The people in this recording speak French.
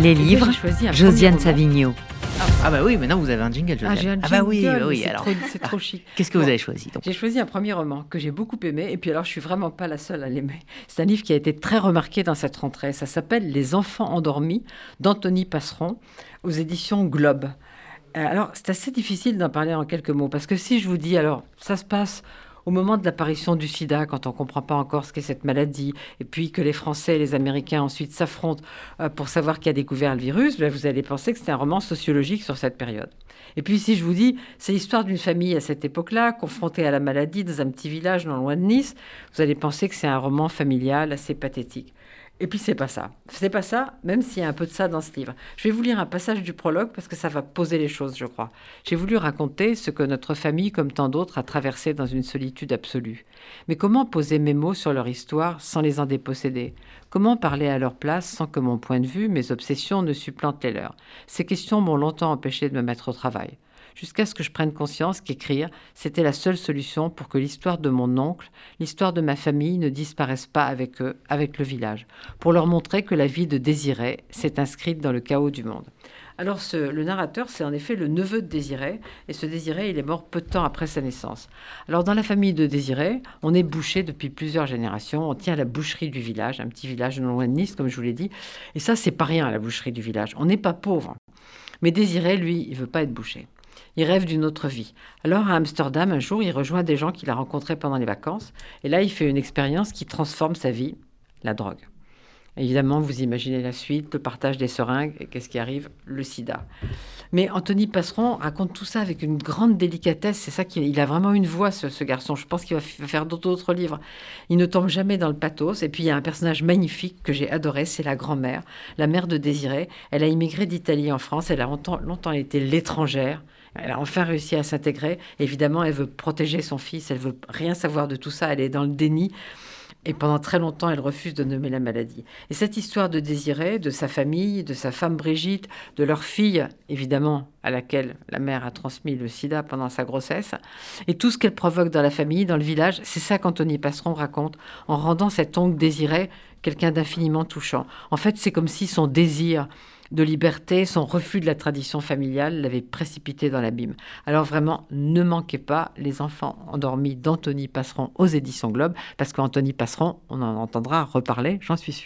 Les livres, Josiane. Savigno. Ah bah oui, maintenant vous avez un jingle, Ah, Josiane. j'ai un bah oui, jingle, bah oui. c'est Alors, trop- c'est trop chic. qu'est-ce que vous Bon. avez choisi donc J'ai choisi un premier roman que j'ai beaucoup aimé, et puis alors je suis vraiment pas la seule à l'aimer. C'est un livre qui a été très remarqué dans cette rentrée. Ça s'appelle Les enfants endormis d'Anthony Passeron aux éditions Globe. Euh, alors c'est assez difficile d'en parler en quelques mots parce que si je vous dis alors ça se passe au moment de l'apparition du sida, quand on ne comprend pas encore ce qu'est cette maladie, et puis que les Français et les Américains ensuite s'affrontent euh, pour savoir qui a découvert le virus, ben, vous allez penser que c'est un roman sociologique sur cette période. Et puis si je vous dis, c'est l'histoire d'une famille à cette époque-là, confrontée à la maladie dans un petit village non loin de Nice, vous allez penser que c'est un roman familial assez pathétique. Et puis c'est pas ça. C'est pas ça, même s'il y a un peu de ça dans ce livre. Je vais vous lire un passage du prologue parce que ça va poser les choses, je crois. J'ai voulu raconter ce que notre famille, comme tant d'autres, a traversé dans une solitude absolue. Mais comment poser mes mots sur leur histoire sans les en déposséder? Comment parler à leur place sans que mon point de vue, mes obsessions ne supplantent les leurs? Ces questions m'ont longtemps empêché de me mettre au travail jusqu'à ce que je prenne conscience qu'écrire, c'était la seule solution pour que l'histoire de mon oncle, l'histoire de ma famille ne disparaisse pas avec eux, avec le village, pour leur montrer que la vie de Désiré s'est inscrite dans le chaos du monde. Alors ce- le narrateur, c'est en effet le neveu de Désiré, et ce Désiré, il est mort peu de temps après sa naissance. Alors dans la famille de Désiré, on est boucher depuis plusieurs générations, on tient la boucherie du village, un petit village non loin de Nice, comme je vous l'ai dit, et ça c'est pas rien la boucherie du village, on n'est pas pauvre. Mais Désiré, lui, il veut pas être boucher. Il rêve d'une autre vie. Alors à Amsterdam, un jour, il rejoint des gens qu'il a rencontrés pendant les vacances. Et là, il fait une expérience qui transforme sa vie, la drogue. Évidemment, vous imaginez la suite, le partage des seringues, et qu'est-ce qui arrive? Le sida. Mais Anthony Passeron raconte tout ça avec une grande délicatesse. C'est ça qu'il il a vraiment une voix, ce, garçon. Je pense qu'il va faire d'autres d'autres livres. Il ne tombe jamais dans le pathos. Et puis, il y a un personnage magnifique que j'ai adoré, c'est la grand-mère, la mère de Désiré. Elle a immigré d'Italie en France. Elle a longtemps, longtemps été l'étrangère. Elle a enfin réussi à s'intégrer. Évidemment, elle veut protéger son fils. Elle veut rien savoir de tout ça. Elle est dans le déni. Et pendant très longtemps, elle refuse de nommer la maladie. Et cette histoire de Désiré, de sa famille, de sa femme Brigitte, de leur fille, évidemment, à laquelle la mère a transmis le sida pendant sa grossesse, et tout ce qu'elle provoque dans la famille, dans le village, c'est ça qu'Anthony Passeron raconte en rendant cet oncle Désiré quelqu'un d'infiniment touchant. En fait, c'est comme si son désir de liberté, son refus de la tradition familiale l'avait précipité dans l'abîme. Alors vraiment, ne manquez pas les enfants endormis d'Anthony Passeron aux éditions Globe, parce qu'Anthony Passeron, on en entendra reparler, j'en suis sûre.